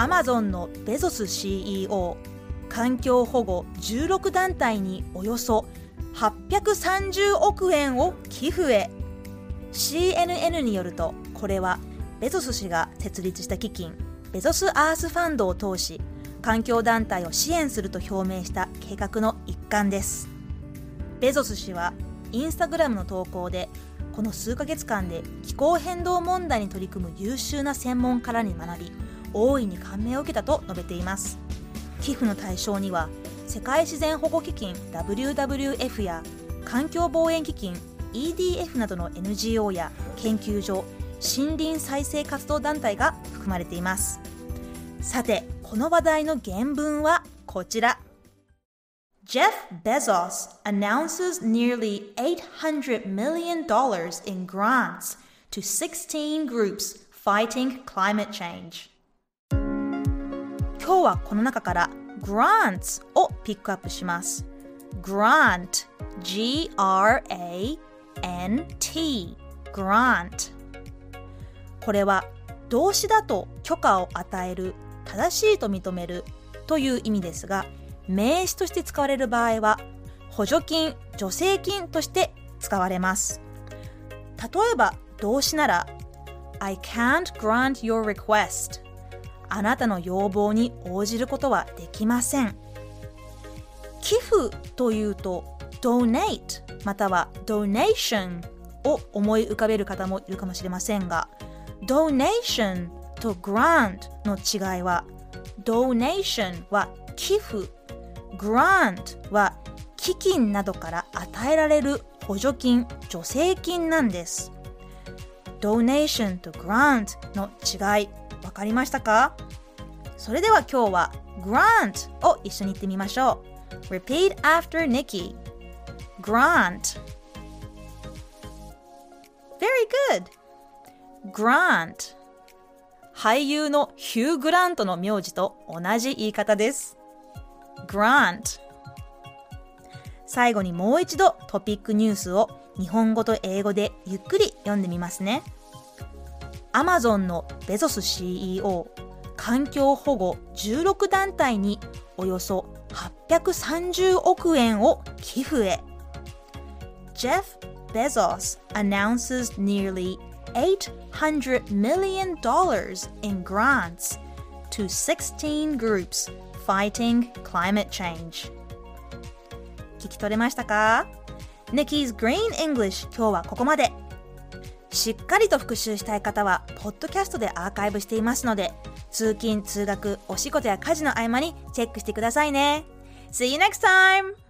Amazon のベゾス CEO 環境保護16団体におよそ830億円を寄付へ CNN によるとこれはベゾス氏が設立した基金ベゾスアースファンドを通し環境団体を支援すると表明した計画の一環です。ベゾス氏はインスタグラムの投稿でこの数ヶ月間で気候変動問題に取り組む優秀な専門家らに学び大いに感銘を受けたと述べています寄付の対象には世界自然保護基金 WWF や環境防衛基金 EDF などの NGO や研究所森林再生活動団体が含まれていますさてこの話題の原文はこちら Jeff Bezos announces nearly $800 million in grants to 16 groups fighting climate change 今日はこの中から grants をピックアップします。grant G-R-A-N-T grant これは動詞だと許可を与える正しいと認めるという意味ですが名詞として使われる場合は補助金助成金として使われます。例えば動詞なら I can't grant your request あなたの要望に応じることはできません。寄付というと donate または donation を思い浮かべる方もいるかもしれませんが donation と grant の違いは donation は寄付 grant は基金などから与えられる補助金助成金なんです。Donation と grant の違いわかりましたか？それでは今日は grant を一緒に言ってみましょう。Repeat after Nikki. Grant. Very good. Grant. 俳優のヒュー・グラントの名字と同じ言い方です。Grant. 最後にもう一度トピックニュースを日本語と英語でゆっくり読んでみますね Amazon のベゾス CEO 環境保護16団体におよそ830億円を寄付へ Jeff Bezos announces nearly $800 million in grants to 16 groups fighting climate change 聞き取れましたか Nikki's Green English 今日はここまでしっかりと復習したい方は、ポッドキャストでアーカイブしていますので、通勤・通学、お仕事や家事の合間にチェックしてくださいね。See you next time!